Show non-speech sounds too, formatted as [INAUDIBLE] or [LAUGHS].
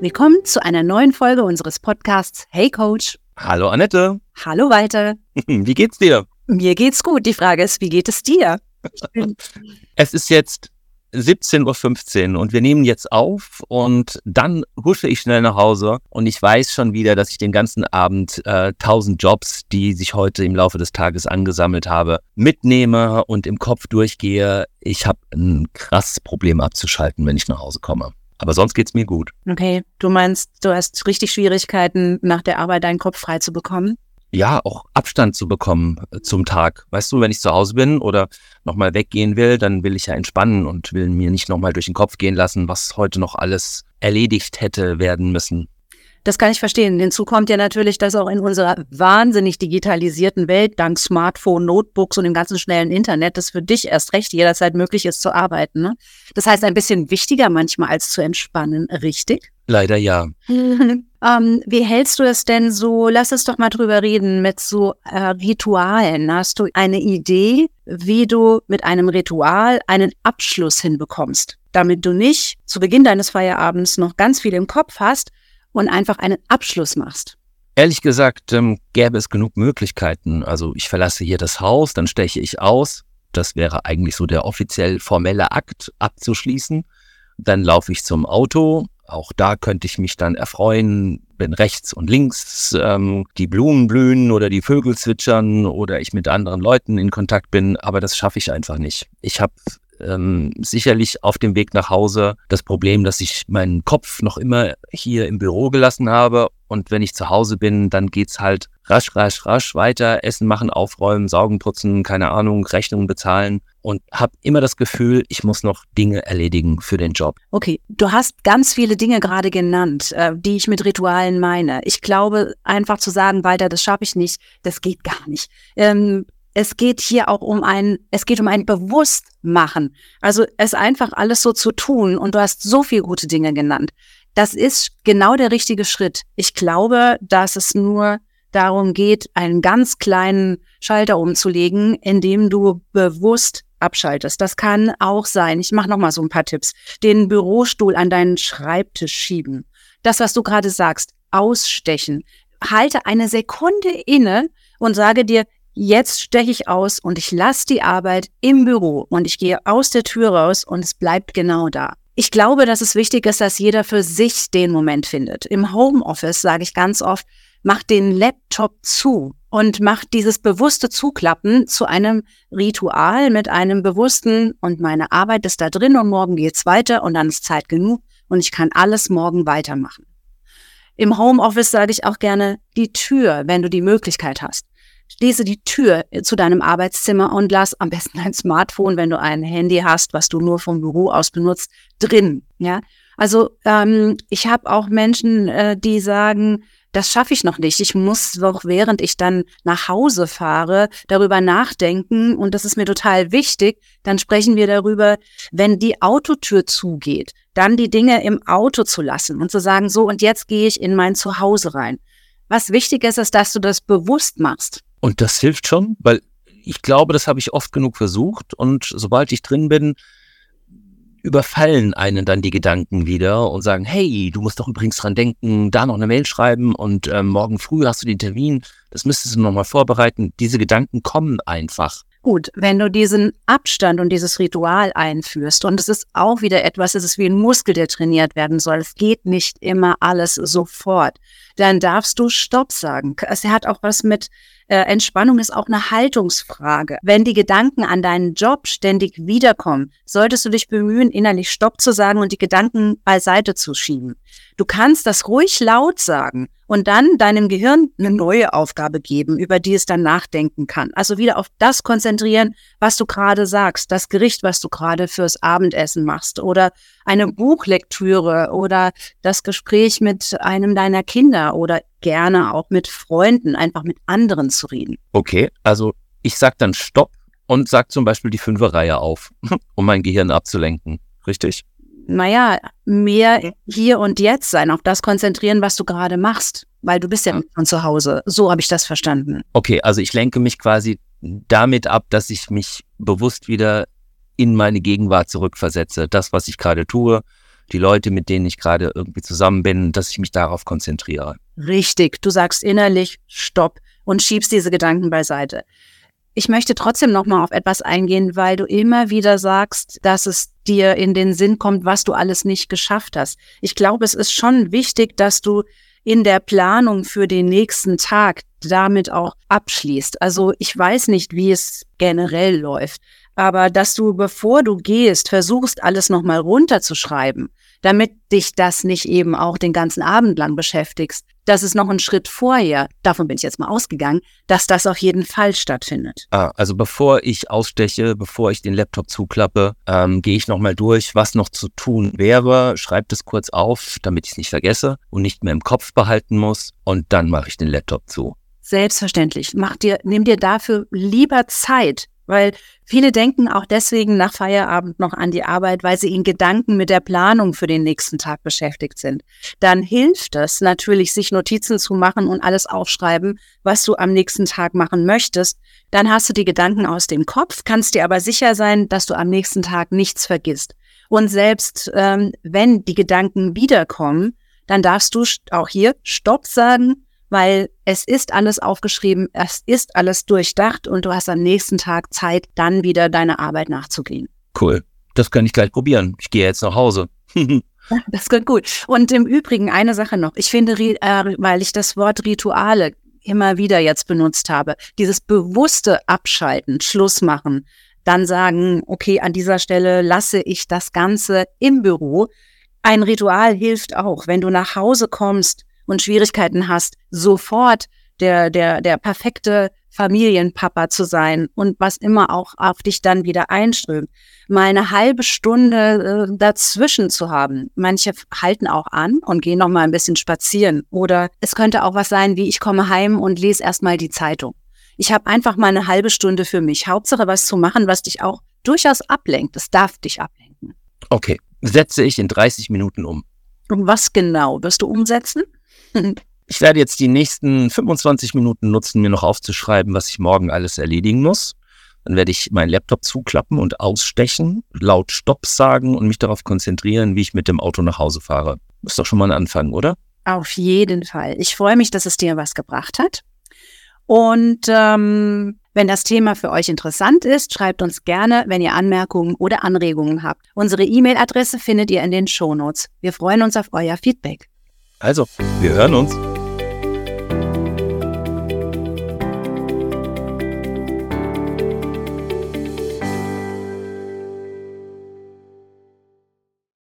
Willkommen zu einer neuen Folge unseres Podcasts Hey Coach. Hallo Annette. Hallo Walter. [LAUGHS] Wie geht's dir? Mir geht's gut. Die Frage ist, wie geht es dir? [LAUGHS] es ist jetzt 17.15 Uhr und wir nehmen jetzt auf und dann husche ich schnell nach Hause und ich weiß schon wieder, dass ich den ganzen Abend äh, 1000 Jobs, die sich heute im Laufe des Tages angesammelt habe, mitnehme und im Kopf durchgehe. Ich habe ein krasses Problem abzuschalten, wenn ich nach Hause komme. Aber sonst geht's mir gut. Okay, du meinst, du hast richtig Schwierigkeiten, nach der Arbeit deinen Kopf frei zu bekommen? ja, auch Abstand zu bekommen äh, zum Tag. Weißt du, wenn ich zu Hause bin oder nochmal weggehen will, dann will ich ja entspannen und will mir nicht nochmal durch den Kopf gehen lassen, was heute noch alles erledigt hätte werden müssen. Das kann ich verstehen. Hinzu kommt ja natürlich, dass auch in unserer wahnsinnig digitalisierten Welt, dank Smartphone, Notebooks und dem ganzen schnellen Internet, das für dich erst recht jederzeit möglich ist zu arbeiten. Ne? Das heißt, ein bisschen wichtiger manchmal als zu entspannen, richtig? Leider ja. [LAUGHS] ähm, wie hältst du es denn so? Lass uns doch mal drüber reden mit so äh, Ritualen. Hast du eine Idee, wie du mit einem Ritual einen Abschluss hinbekommst, damit du nicht zu Beginn deines Feierabends noch ganz viel im Kopf hast, und einfach einen Abschluss machst? Ehrlich gesagt, ähm, gäbe es genug Möglichkeiten. Also ich verlasse hier das Haus, dann steche ich aus. Das wäre eigentlich so der offiziell formelle Akt abzuschließen. Dann laufe ich zum Auto. Auch da könnte ich mich dann erfreuen, wenn rechts und links ähm, die Blumen blühen oder die Vögel zwitschern oder ich mit anderen Leuten in Kontakt bin. Aber das schaffe ich einfach nicht. Ich habe ähm, sicherlich auf dem Weg nach Hause das Problem, dass ich meinen Kopf noch immer hier im Büro gelassen habe. Und wenn ich zu Hause bin, dann geht's halt rasch, rasch, rasch weiter. Essen machen, aufräumen, saugen, putzen, keine Ahnung, Rechnungen bezahlen. Und habe immer das Gefühl, ich muss noch Dinge erledigen für den Job. Okay, du hast ganz viele Dinge gerade genannt, äh, die ich mit Ritualen meine. Ich glaube, einfach zu sagen, Walter, das schaffe ich nicht, das geht gar nicht. Ähm, es geht hier auch um ein, es geht um ein Bewusstmachen. Also es einfach alles so zu tun. Und du hast so viele gute Dinge genannt. Das ist genau der richtige Schritt. Ich glaube, dass es nur darum geht, einen ganz kleinen Schalter umzulegen, indem du bewusst abschaltest. Das kann auch sein. Ich mache noch mal so ein paar Tipps. Den Bürostuhl an deinen Schreibtisch schieben. Das, was du gerade sagst, ausstechen. Halte eine Sekunde inne und sage dir, jetzt steche ich aus und ich lasse die Arbeit im Büro und ich gehe aus der Tür raus und es bleibt genau da. Ich glaube, dass es wichtig ist, dass jeder für sich den Moment findet. Im Homeoffice sage ich ganz oft, mach den Laptop zu und mach dieses bewusste Zuklappen zu einem Ritual mit einem bewussten und meine Arbeit ist da drin und morgen geht's weiter und dann ist Zeit genug und ich kann alles morgen weitermachen. Im Homeoffice sage ich auch gerne die Tür, wenn du die Möglichkeit hast. Schließe die Tür zu deinem Arbeitszimmer und lass am besten dein Smartphone, wenn du ein Handy hast, was du nur vom Büro aus benutzt, drin. Ja, also ähm, ich habe auch Menschen, äh, die sagen, das schaffe ich noch nicht. Ich muss doch, während ich dann nach Hause fahre, darüber nachdenken. Und das ist mir total wichtig. Dann sprechen wir darüber, wenn die Autotür zugeht, dann die Dinge im Auto zu lassen und zu sagen, so, und jetzt gehe ich in mein Zuhause rein. Was wichtig ist, ist, dass du das bewusst machst. Und das hilft schon, weil ich glaube, das habe ich oft genug versucht und sobald ich drin bin, überfallen einen dann die Gedanken wieder und sagen, hey, du musst doch übrigens dran denken, da noch eine Mail schreiben und äh, morgen früh hast du den Termin, das müsstest du nochmal vorbereiten. Diese Gedanken kommen einfach. Gut, wenn du diesen Abstand und dieses Ritual einführst, und es ist auch wieder etwas, es ist wie ein Muskel, der trainiert werden soll. Es geht nicht immer alles sofort. Dann darfst du Stopp sagen. Es hat auch was mit äh, Entspannung ist auch eine Haltungsfrage. Wenn die Gedanken an deinen Job ständig wiederkommen, solltest du dich bemühen, innerlich Stopp zu sagen und die Gedanken beiseite zu schieben. Du kannst das ruhig laut sagen und dann deinem Gehirn eine neue Aufgabe geben, über die es dann nachdenken kann. Also wieder auf das konzentrieren, was du gerade sagst, das Gericht, was du gerade fürs Abendessen machst oder eine Buchlektüre oder das Gespräch mit einem deiner Kinder oder gerne auch mit Freunden, einfach mit anderen zu reden. Okay, also ich sag dann Stopp und sag zum Beispiel die Fünferreihe auf, [LAUGHS] um mein Gehirn abzulenken. Richtig? Naja, mehr hier und jetzt sein, auf das konzentrieren, was du gerade machst, weil du bist ja von zu Hause. So habe ich das verstanden. Okay, also ich lenke mich quasi damit ab, dass ich mich bewusst wieder in meine Gegenwart zurückversetze. Das, was ich gerade tue, die Leute, mit denen ich gerade irgendwie zusammen bin, dass ich mich darauf konzentriere. Richtig, du sagst innerlich Stopp und schiebst diese Gedanken beiseite. Ich möchte trotzdem noch mal auf etwas eingehen, weil du immer wieder sagst, dass es dir in den Sinn kommt, was du alles nicht geschafft hast. Ich glaube, es ist schon wichtig, dass du in der Planung für den nächsten Tag damit auch abschließt. Also ich weiß nicht, wie es generell läuft, aber dass du, bevor du gehst, versuchst, alles nochmal runterzuschreiben, damit dich das nicht eben auch den ganzen Abend lang beschäftigst. Das ist noch ein Schritt vorher, davon bin ich jetzt mal ausgegangen, dass das auf jeden Fall stattfindet. Ah, also bevor ich aussteche, bevor ich den Laptop zuklappe, ähm, gehe ich nochmal durch, was noch zu tun wäre, schreibe das kurz auf, damit ich es nicht vergesse und nicht mehr im Kopf behalten muss und dann mache ich den Laptop zu. Selbstverständlich. Mach dir, nimm dir dafür lieber Zeit, weil viele denken auch deswegen nach Feierabend noch an die Arbeit, weil sie in Gedanken mit der Planung für den nächsten Tag beschäftigt sind. Dann hilft es natürlich, sich Notizen zu machen und alles aufschreiben, was du am nächsten Tag machen möchtest. Dann hast du die Gedanken aus dem Kopf, kannst dir aber sicher sein, dass du am nächsten Tag nichts vergisst. Und selbst ähm, wenn die Gedanken wiederkommen, dann darfst du auch hier Stopp sagen weil es ist alles aufgeschrieben, es ist alles durchdacht und du hast am nächsten Tag Zeit, dann wieder deiner Arbeit nachzugehen. Cool. Das kann ich gleich probieren. Ich gehe jetzt nach Hause. [LAUGHS] [LAUGHS] das geht gut. Und im Übrigen eine Sache noch. Ich finde, äh, weil ich das Wort Rituale immer wieder jetzt benutzt habe, dieses bewusste Abschalten, Schluss machen, dann sagen, okay, an dieser Stelle lasse ich das Ganze im Büro. Ein Ritual hilft auch, wenn du nach Hause kommst, und Schwierigkeiten hast, sofort der, der, der perfekte Familienpapa zu sein und was immer auch auf dich dann wieder einströmt. Mal eine halbe Stunde äh, dazwischen zu haben. Manche halten auch an und gehen noch mal ein bisschen spazieren. Oder es könnte auch was sein, wie ich komme heim und lese erstmal die Zeitung. Ich habe einfach mal eine halbe Stunde für mich. Hauptsache was zu machen, was dich auch durchaus ablenkt. Es darf dich ablenken. Okay, setze ich in 30 Minuten um. Und was genau wirst du umsetzen? [LAUGHS] Ich werde jetzt die nächsten 25 Minuten nutzen, mir noch aufzuschreiben, was ich morgen alles erledigen muss. Dann werde ich meinen Laptop zuklappen und ausstechen, laut Stopp sagen und mich darauf konzentrieren, wie ich mit dem Auto nach Hause fahre. Ist doch schon mal ein Anfang, oder? Auf jeden Fall. Ich freue mich, dass es dir was gebracht hat. Und ähm, wenn das Thema für euch interessant ist, schreibt uns gerne, wenn ihr Anmerkungen oder Anregungen habt. Unsere E-Mail-Adresse findet ihr in den Shownotes. Wir freuen uns auf euer Feedback. Also, wir hören uns.